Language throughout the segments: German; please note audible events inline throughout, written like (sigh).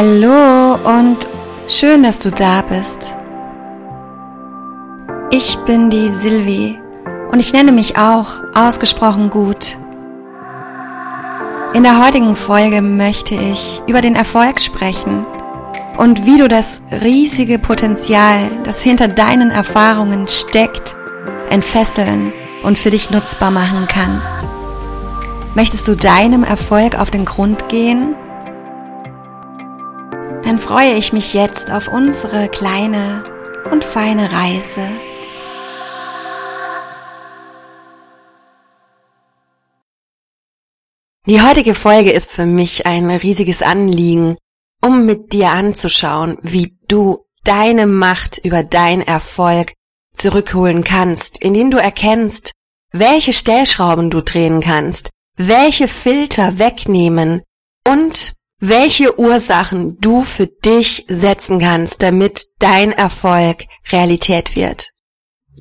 Hallo und schön, dass du da bist. Ich bin die Silvi und ich nenne mich auch ausgesprochen gut. In der heutigen Folge möchte ich über den Erfolg sprechen und wie du das riesige Potenzial, das hinter deinen Erfahrungen steckt, entfesseln und für dich nutzbar machen kannst. Möchtest du deinem Erfolg auf den Grund gehen dann freue ich mich jetzt auf unsere kleine und feine Reise. Die heutige Folge ist für mich ein riesiges Anliegen, um mit dir anzuschauen, wie du deine Macht über deinen Erfolg zurückholen kannst, indem du erkennst, welche Stellschrauben du drehen kannst, welche Filter wegnehmen und welche Ursachen du für dich setzen kannst, damit dein Erfolg Realität wird.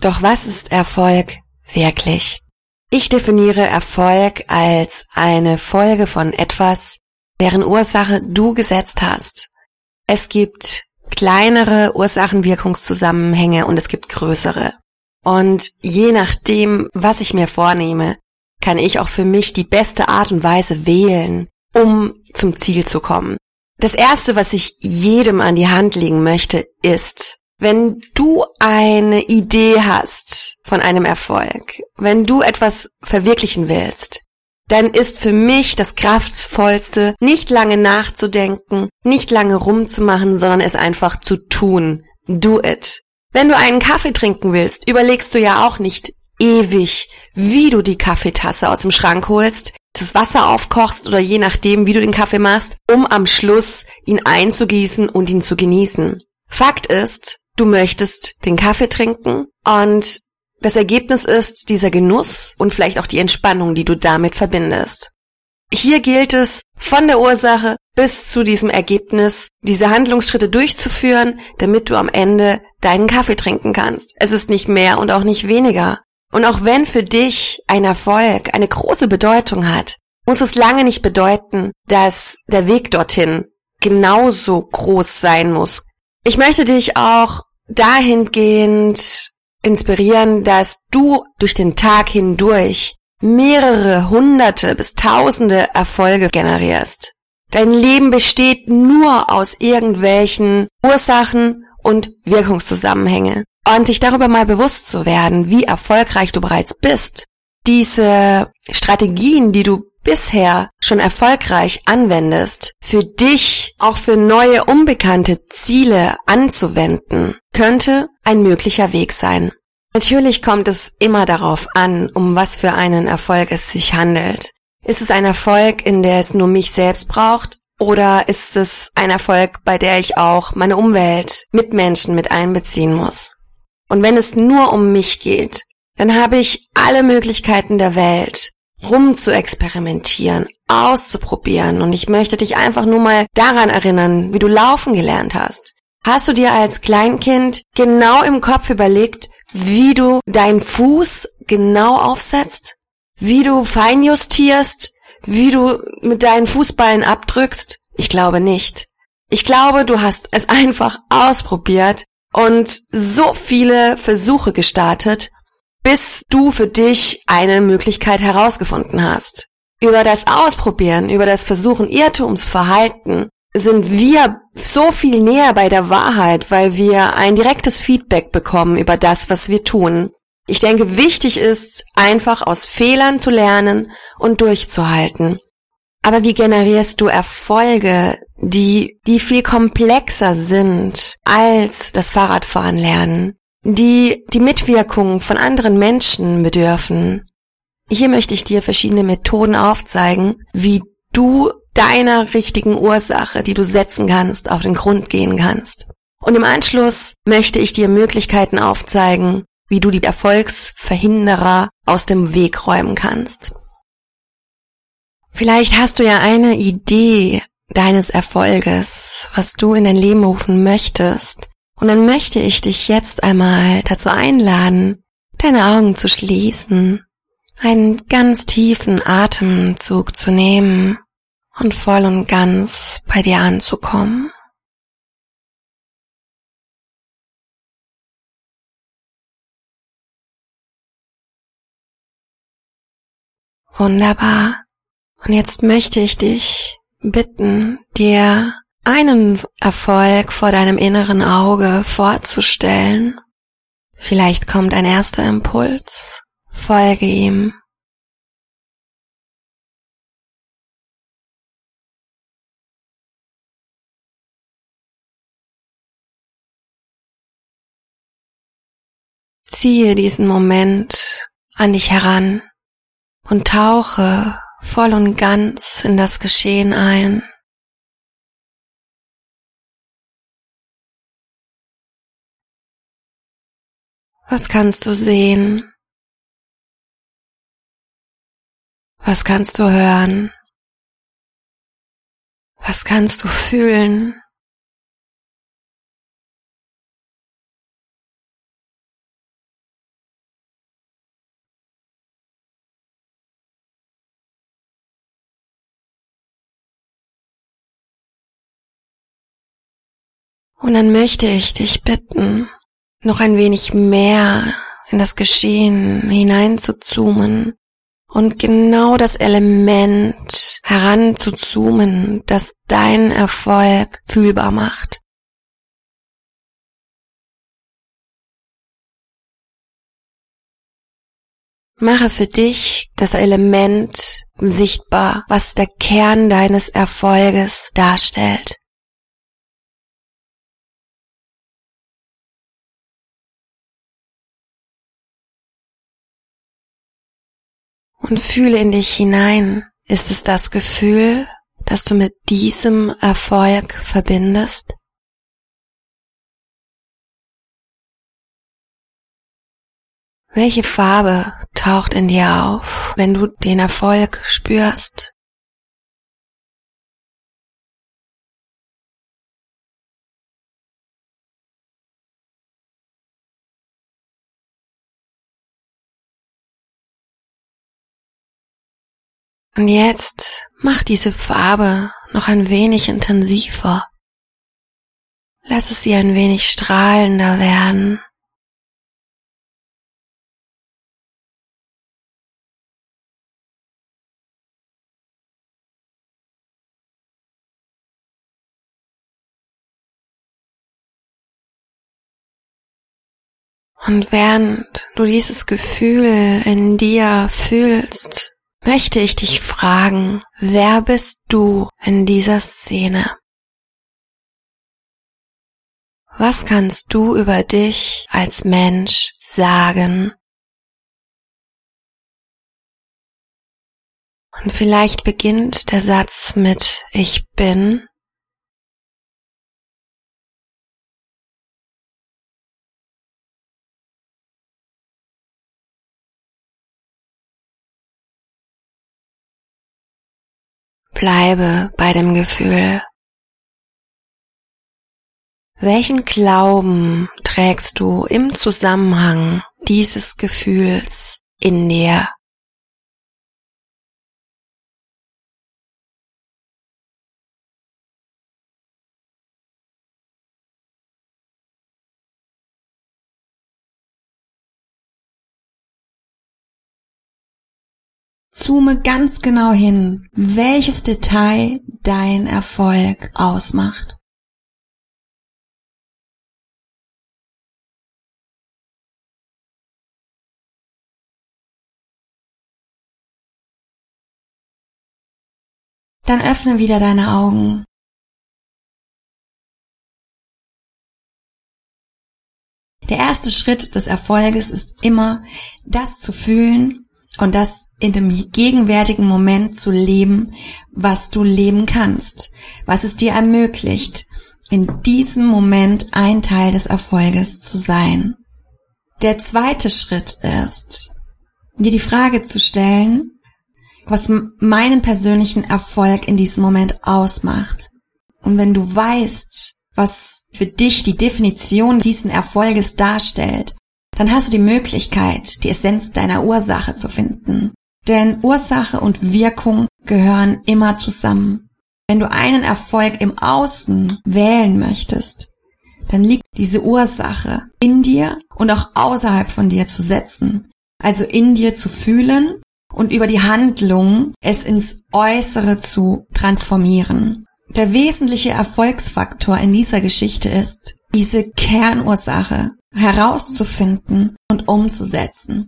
Doch was ist Erfolg wirklich? Ich definiere Erfolg als eine Folge von etwas, deren Ursache du gesetzt hast. Es gibt kleinere Ursachenwirkungszusammenhänge und es gibt größere. Und je nachdem, was ich mir vornehme, kann ich auch für mich die beste Art und Weise wählen, um zum Ziel zu kommen. Das erste, was ich jedem an die Hand legen möchte, ist, wenn du eine Idee hast von einem Erfolg, wenn du etwas verwirklichen willst, dann ist für mich das kraftvollste, nicht lange nachzudenken, nicht lange rumzumachen, sondern es einfach zu tun. Do it. Wenn du einen Kaffee trinken willst, überlegst du ja auch nicht ewig, wie du die Kaffeetasse aus dem Schrank holst, das Wasser aufkochst oder je nachdem, wie du den Kaffee machst, um am Schluss ihn einzugießen und ihn zu genießen. Fakt ist, du möchtest den Kaffee trinken und das Ergebnis ist dieser Genuss und vielleicht auch die Entspannung, die du damit verbindest. Hier gilt es, von der Ursache bis zu diesem Ergebnis diese Handlungsschritte durchzuführen, damit du am Ende deinen Kaffee trinken kannst. Es ist nicht mehr und auch nicht weniger. Und auch wenn für dich ein Erfolg eine große Bedeutung hat, muss es lange nicht bedeuten, dass der Weg dorthin genauso groß sein muss. Ich möchte dich auch dahingehend inspirieren, dass du durch den Tag hindurch mehrere hunderte bis tausende Erfolge generierst. Dein Leben besteht nur aus irgendwelchen Ursachen und Wirkungszusammenhänge und sich darüber mal bewusst zu werden, wie erfolgreich du bereits bist, diese Strategien, die du bisher schon erfolgreich anwendest, für dich auch für neue unbekannte Ziele anzuwenden, könnte ein möglicher Weg sein. Natürlich kommt es immer darauf an, um was für einen Erfolg es sich handelt. Ist es ein Erfolg, in der es nur mich selbst braucht? Oder ist es ein Erfolg, bei der ich auch meine Umwelt, Mitmenschen mit einbeziehen muss? Und wenn es nur um mich geht, dann habe ich alle Möglichkeiten der Welt, rum zu experimentieren, auszuprobieren. Und ich möchte dich einfach nur mal daran erinnern, wie du laufen gelernt hast. Hast du dir als Kleinkind genau im Kopf überlegt, wie du deinen Fuß genau aufsetzt? Wie du feinjustierst? Wie du mit deinen Fußballen abdrückst? Ich glaube nicht. Ich glaube, du hast es (laughs) einfach ausprobiert und so viele Versuche gestartet, bis du für dich eine Möglichkeit herausgefunden hast. Über das Ausprobieren, über das Versuchen Irrtumsverhalten sind wir so viel näher bei der Wahrheit, weil wir ein direktes Feedback bekommen über das, was wir tun. Ich denke, wichtig ist, einfach aus Fehlern zu lernen und durchzuhalten. Aber wie generierst du Erfolge, die, die viel komplexer sind als das Fahrradfahren lernen, die die Mitwirkung von anderen Menschen bedürfen? Hier möchte ich dir verschiedene Methoden aufzeigen, wie du deiner richtigen Ursache, die du setzen kannst, auf den Grund gehen kannst. Und im Anschluss möchte ich dir Möglichkeiten aufzeigen, wie du die Erfolgsverhinderer aus dem Weg räumen kannst. Vielleicht hast du ja eine Idee deines Erfolges, was du in dein Leben rufen möchtest. Und dann möchte ich dich jetzt einmal dazu einladen, deine Augen zu schließen, einen ganz tiefen Atemzug zu nehmen und voll und ganz bei dir anzukommen. Wunderbar. Und jetzt möchte ich dich bitten, dir einen Erfolg vor deinem inneren Auge vorzustellen. Vielleicht kommt ein erster Impuls. Folge ihm. Ziehe diesen Moment an dich heran und tauche voll und ganz in das Geschehen ein. Was kannst du sehen? Was kannst du hören? Was kannst du fühlen? Und dann möchte ich dich bitten, noch ein wenig mehr in das Geschehen hineinzuzoomen und genau das Element heranzuzoomen, das dein Erfolg fühlbar macht. Mache für dich das Element sichtbar, was der Kern deines Erfolges darstellt. Und fühle in dich hinein. Ist es das Gefühl, das du mit diesem Erfolg verbindest? Welche Farbe taucht in dir auf, wenn du den Erfolg spürst? Und jetzt mach diese Farbe noch ein wenig intensiver. Lass es sie ein wenig strahlender werden. Und während du dieses Gefühl in dir fühlst, möchte ich dich fragen, wer bist du in dieser Szene? Was kannst du über dich als Mensch sagen? Und vielleicht beginnt der Satz mit Ich bin Bleibe bei dem Gefühl. Welchen Glauben trägst du im Zusammenhang dieses Gefühls in dir? Zoome ganz genau hin, welches Detail dein Erfolg ausmacht. Dann öffne wieder deine Augen. Der erste Schritt des Erfolges ist immer, das zu fühlen, und das in dem gegenwärtigen Moment zu leben, was du leben kannst, was es dir ermöglicht, in diesem Moment ein Teil des Erfolges zu sein. Der zweite Schritt ist, dir die Frage zu stellen, was meinen persönlichen Erfolg in diesem Moment ausmacht. Und wenn du weißt, was für dich die Definition diesen Erfolges darstellt, dann hast du die Möglichkeit, die Essenz deiner Ursache zu finden. Denn Ursache und Wirkung gehören immer zusammen. wenn du einen Erfolg im Außen wählen möchtest, dann liegt diese Ursache in dir und auch außerhalb von dir zu setzen. Also in dir zu fühlen und über die Handlung es ins Äußere zu transformieren. Der wesentliche Erfolgsfaktor in dieser Geschichte ist, diese Kernursache herauszufinden und umzusetzen.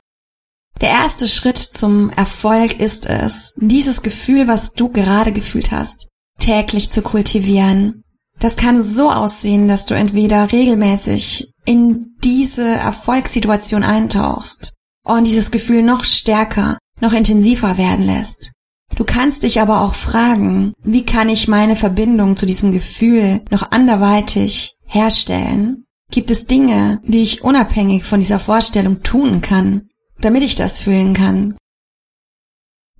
Der erste Schritt zum Erfolg ist es, dieses Gefühl, was du gerade gefühlt hast, täglich zu kultivieren. Das kann so aussehen, dass du entweder regelmäßig in diese Erfolgssituation eintauchst und dieses Gefühl noch stärker, noch intensiver werden lässt. Du kannst dich aber auch fragen, wie kann ich meine Verbindung zu diesem Gefühl noch anderweitig herstellen? Gibt es Dinge, die ich unabhängig von dieser Vorstellung tun kann, damit ich das fühlen kann?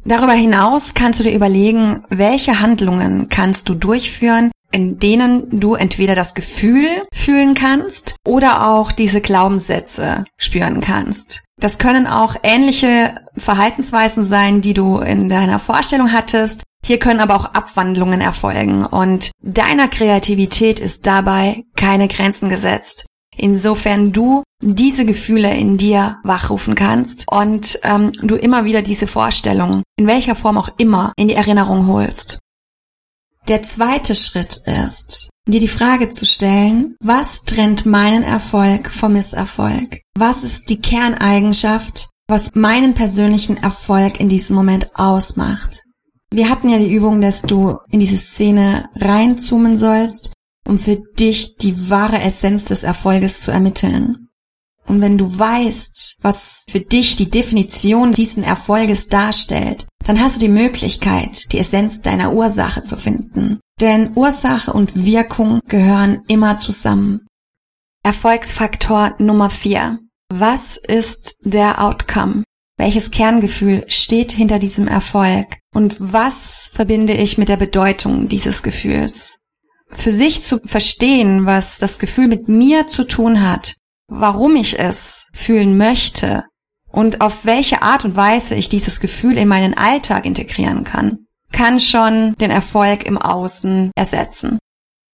Darüber hinaus kannst du dir überlegen, welche Handlungen kannst du durchführen, in denen du entweder das Gefühl fühlen kannst oder auch diese Glaubenssätze spüren kannst. Das können auch ähnliche Verhaltensweisen sein, die du in deiner Vorstellung hattest. Hier können aber auch Abwandlungen erfolgen und deiner Kreativität ist dabei keine Grenzen gesetzt. Insofern du diese Gefühle in dir wachrufen kannst und ähm, du immer wieder diese Vorstellung, in welcher Form auch immer, in die Erinnerung holst. Der zweite Schritt ist, dir die Frage zu stellen, was trennt meinen Erfolg vom Misserfolg? Was ist die Kerneigenschaft, was meinen persönlichen Erfolg in diesem Moment ausmacht? Wir hatten ja die Übung, dass du in diese Szene reinzoomen sollst, um für dich die wahre Essenz des Erfolges zu ermitteln. Und wenn du weißt, was für dich die Definition diesen Erfolges darstellt, dann hast du die Möglichkeit, die Essenz deiner Ursache zu finden. Denn Ursache und Wirkung gehören immer zusammen. Erfolgsfaktor Nummer 4. Was ist der Outcome? Welches Kerngefühl steht hinter diesem Erfolg? Und was verbinde ich mit der Bedeutung dieses Gefühls? Für sich zu verstehen, was das Gefühl mit mir zu tun hat, warum ich es fühlen möchte und auf welche Art und Weise ich dieses Gefühl in meinen Alltag integrieren kann, kann schon den Erfolg im Außen ersetzen.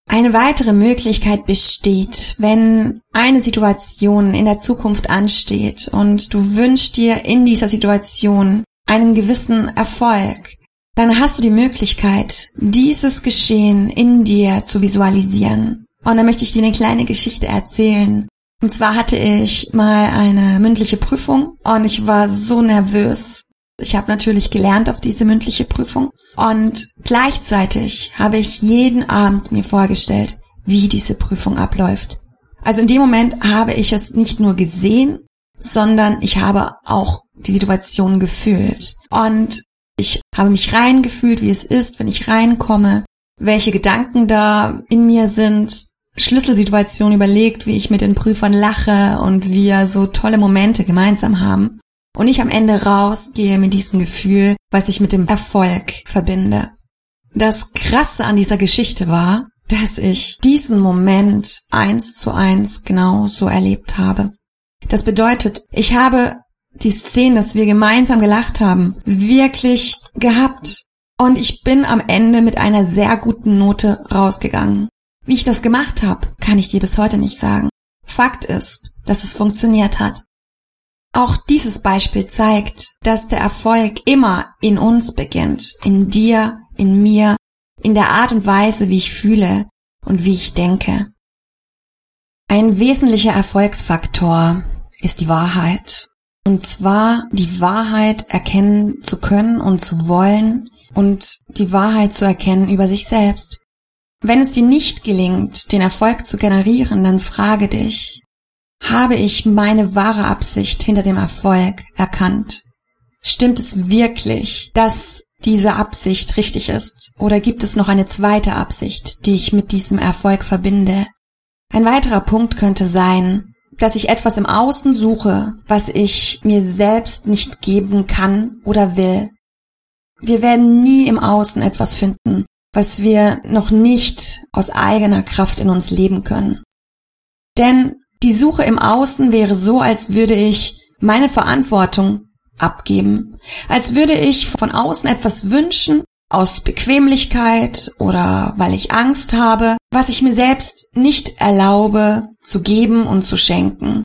Eine weitere Möglichkeit besteht, wenn eine Situation in der Zukunft ansteht und du wünschst dir in dieser Situation einen gewissen Erfolg, dann hast du die Möglichkeit, dieses Geschehen in dir zu visualisieren. Und dann möchte ich dir eine kleine Geschichte erzählen, und zwar hatte ich mal eine mündliche Prüfung und ich war so nervös. Ich habe natürlich gelernt auf diese mündliche Prüfung und gleichzeitig habe ich jeden Abend mir vorgestellt, wie diese Prüfung abläuft. Also in dem Moment habe ich es nicht nur gesehen, sondern ich habe auch die Situation gefühlt. Und ich habe mich reingefühlt, wie es ist, wenn ich reinkomme, welche Gedanken da in mir sind, Schlüsselsituation überlegt, wie ich mit den Prüfern lache und wir so tolle Momente gemeinsam haben. Und ich am Ende rausgehe mit diesem Gefühl, was ich mit dem Erfolg verbinde. Das Krasse an dieser Geschichte war, dass ich diesen Moment eins zu eins genau so erlebt habe. Das bedeutet, ich habe die Szene, dass wir gemeinsam gelacht haben, wirklich gehabt. Und ich bin am Ende mit einer sehr guten Note rausgegangen. Wie ich das gemacht habe, kann ich dir bis heute nicht sagen. Fakt ist, dass es funktioniert hat. Auch dieses Beispiel zeigt, dass der Erfolg immer in uns beginnt, in dir, in mir, in der Art und Weise, wie ich fühle und wie ich denke. Ein wesentlicher Erfolgsfaktor ist die Wahrheit. Und zwar die Wahrheit erkennen zu können und zu wollen und die Wahrheit zu erkennen über sich selbst. Wenn es dir nicht gelingt, den Erfolg zu generieren, dann frage dich, habe ich meine wahre Absicht hinter dem Erfolg erkannt? Stimmt es wirklich, dass diese Absicht richtig ist? Oder gibt es noch eine zweite Absicht, die ich mit diesem Erfolg verbinde? Ein weiterer Punkt könnte sein, dass ich etwas im Außen suche, was ich mir selbst nicht geben kann oder will. Wir werden nie im Außen etwas finden, was wir noch nicht aus eigener Kraft in uns leben können. Denn die Suche im Außen wäre so, als würde ich meine Verantwortung abgeben, als würde ich von außen etwas wünschen aus Bequemlichkeit oder weil ich Angst habe, was ich mir selbst nicht erlaube zu geben und zu schenken.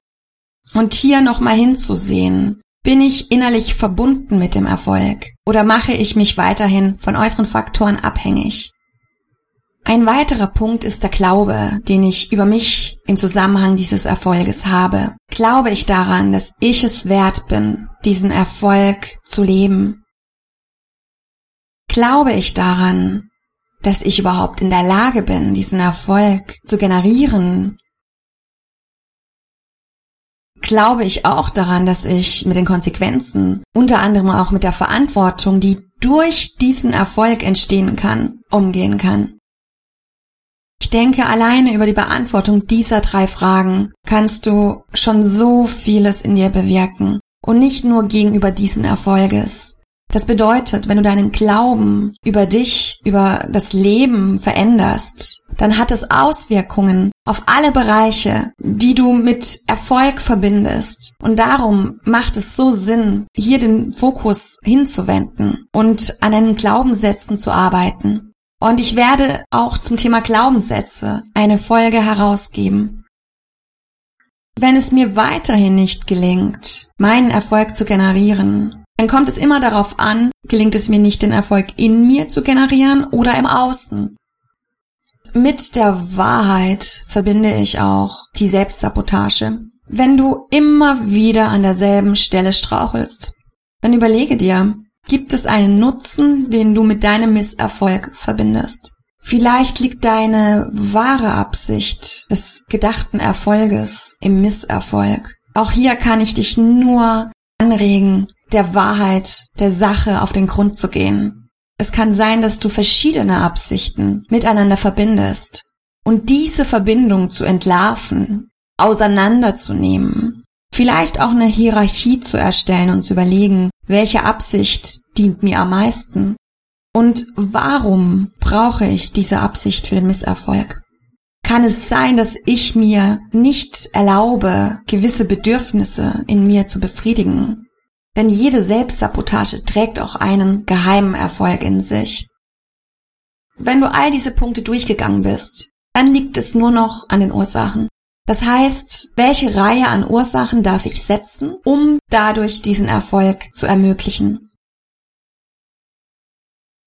Und hier nochmal hinzusehen. Bin ich innerlich verbunden mit dem Erfolg oder mache ich mich weiterhin von äußeren Faktoren abhängig? Ein weiterer Punkt ist der Glaube, den ich über mich im Zusammenhang dieses Erfolges habe. Glaube ich daran, dass ich es wert bin, diesen Erfolg zu leben? Glaube ich daran, dass ich überhaupt in der Lage bin, diesen Erfolg zu generieren? Glaube ich auch daran, dass ich mit den Konsequenzen, unter anderem auch mit der Verantwortung, die durch diesen Erfolg entstehen kann, umgehen kann? Ich denke, alleine über die Beantwortung dieser drei Fragen kannst du schon so vieles in dir bewirken und nicht nur gegenüber diesen Erfolges. Das bedeutet, wenn du deinen Glauben über dich, über das Leben veränderst, dann hat es Auswirkungen auf alle Bereiche, die du mit Erfolg verbindest. Und darum macht es so Sinn, hier den Fokus hinzuwenden und an deinen Glaubenssätzen zu arbeiten. Und ich werde auch zum Thema Glaubenssätze eine Folge herausgeben. Wenn es mir weiterhin nicht gelingt, meinen Erfolg zu generieren, dann kommt es immer darauf an, gelingt es mir nicht, den Erfolg in mir zu generieren oder im Außen. Mit der Wahrheit verbinde ich auch die Selbstsabotage. Wenn du immer wieder an derselben Stelle strauchelst, dann überlege dir, Gibt es einen Nutzen, den du mit deinem Misserfolg verbindest? Vielleicht liegt deine wahre Absicht des gedachten Erfolges im Misserfolg. Auch hier kann ich dich nur anregen, der Wahrheit, der Sache auf den Grund zu gehen. Es kann sein, dass du verschiedene Absichten miteinander verbindest und diese Verbindung zu entlarven, auseinanderzunehmen, vielleicht auch eine Hierarchie zu erstellen und zu überlegen, welche Absicht dient mir am meisten? Und warum brauche ich diese Absicht für den Misserfolg? Kann es sein, dass ich mir nicht erlaube, gewisse Bedürfnisse in mir zu befriedigen? Denn jede Selbstsabotage trägt auch einen geheimen Erfolg in sich. Wenn du all diese Punkte durchgegangen bist, dann liegt es nur noch an den Ursachen. Das heißt, welche Reihe an Ursachen darf ich setzen, um dadurch diesen Erfolg zu ermöglichen?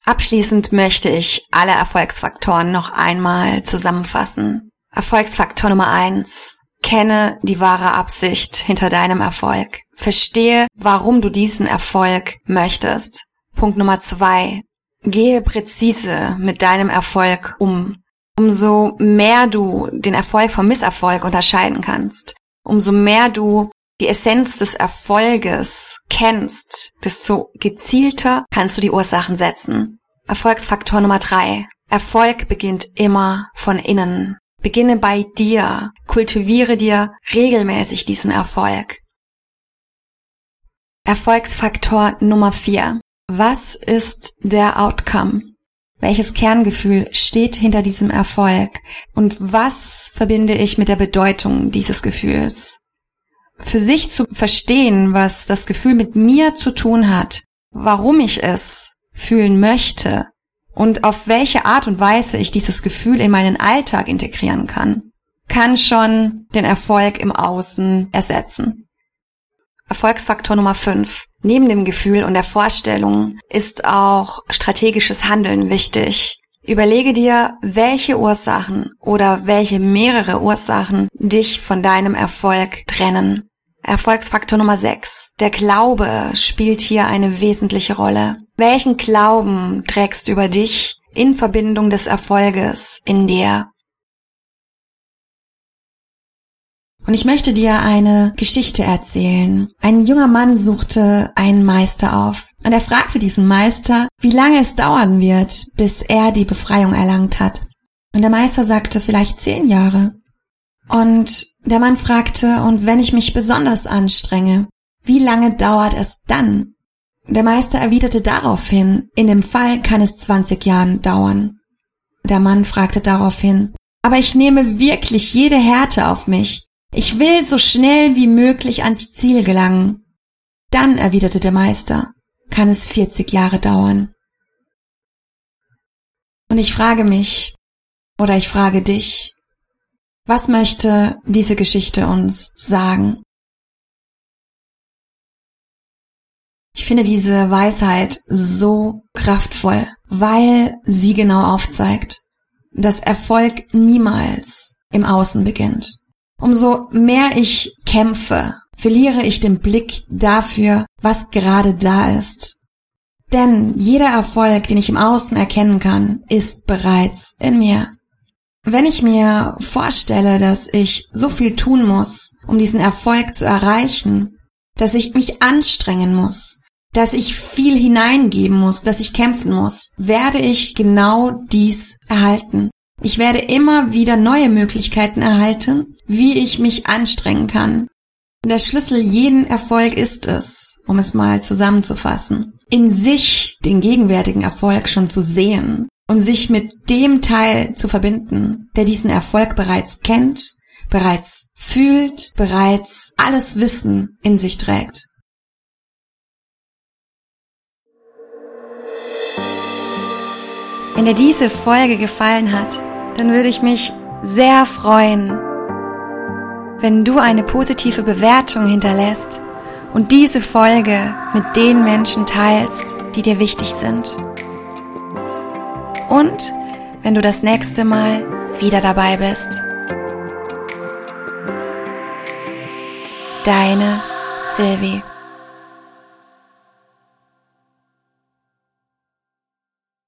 Abschließend möchte ich alle Erfolgsfaktoren noch einmal zusammenfassen. Erfolgsfaktor Nummer eins: Kenne die wahre Absicht hinter deinem Erfolg. Verstehe, warum du diesen Erfolg möchtest. Punkt Nummer zwei: Gehe präzise mit deinem Erfolg um umso mehr du den Erfolg vom Misserfolg unterscheiden kannst, umso mehr du die Essenz des Erfolges kennst, desto gezielter kannst du die Ursachen setzen. Erfolgsfaktor Nummer drei. Erfolg beginnt immer von innen. Beginne bei dir. Kultiviere dir regelmäßig diesen Erfolg. Erfolgsfaktor Nummer vier. Was ist der Outcome? Welches Kerngefühl steht hinter diesem Erfolg? Und was verbinde ich mit der Bedeutung dieses Gefühls? Für sich zu verstehen, was das Gefühl mit mir zu tun hat, warum ich es fühlen möchte und auf welche Art und Weise ich dieses Gefühl in meinen Alltag integrieren kann, kann schon den Erfolg im Außen ersetzen. Erfolgsfaktor Nummer 5. Neben dem Gefühl und der Vorstellung ist auch strategisches Handeln wichtig. Überlege dir, welche Ursachen oder welche mehrere Ursachen dich von deinem Erfolg trennen. Erfolgsfaktor Nummer 6. Der Glaube spielt hier eine wesentliche Rolle. Welchen Glauben trägst du über dich in Verbindung des Erfolges in dir? Und ich möchte dir eine Geschichte erzählen. Ein junger Mann suchte einen Meister auf. Und er fragte diesen Meister, wie lange es dauern wird, bis er die Befreiung erlangt hat. Und der Meister sagte vielleicht zehn Jahre. Und der Mann fragte, und wenn ich mich besonders anstrenge, wie lange dauert es dann? Der Meister erwiderte daraufhin, in dem Fall kann es 20 Jahren dauern. Der Mann fragte daraufhin, aber ich nehme wirklich jede Härte auf mich. Ich will so schnell wie möglich ans Ziel gelangen. Dann, erwiderte der Meister, kann es 40 Jahre dauern. Und ich frage mich, oder ich frage dich, was möchte diese Geschichte uns sagen? Ich finde diese Weisheit so kraftvoll, weil sie genau aufzeigt, dass Erfolg niemals im Außen beginnt. Umso mehr ich kämpfe, verliere ich den Blick dafür, was gerade da ist. Denn jeder Erfolg, den ich im Außen erkennen kann, ist bereits in mir. Wenn ich mir vorstelle, dass ich so viel tun muss, um diesen Erfolg zu erreichen, dass ich mich anstrengen muss, dass ich viel hineingeben muss, dass ich kämpfen muss, werde ich genau dies erhalten. Ich werde immer wieder neue Möglichkeiten erhalten, wie ich mich anstrengen kann. Der Schlüssel jeden Erfolg ist es, um es mal zusammenzufassen, in sich den gegenwärtigen Erfolg schon zu sehen und sich mit dem Teil zu verbinden, der diesen Erfolg bereits kennt, bereits fühlt, bereits alles Wissen in sich trägt. Wenn dir diese Folge gefallen hat, dann würde ich mich sehr freuen, wenn du eine positive Bewertung hinterlässt und diese Folge mit den Menschen teilst, die dir wichtig sind. Und wenn du das nächste Mal wieder dabei bist. Deine Sylvie.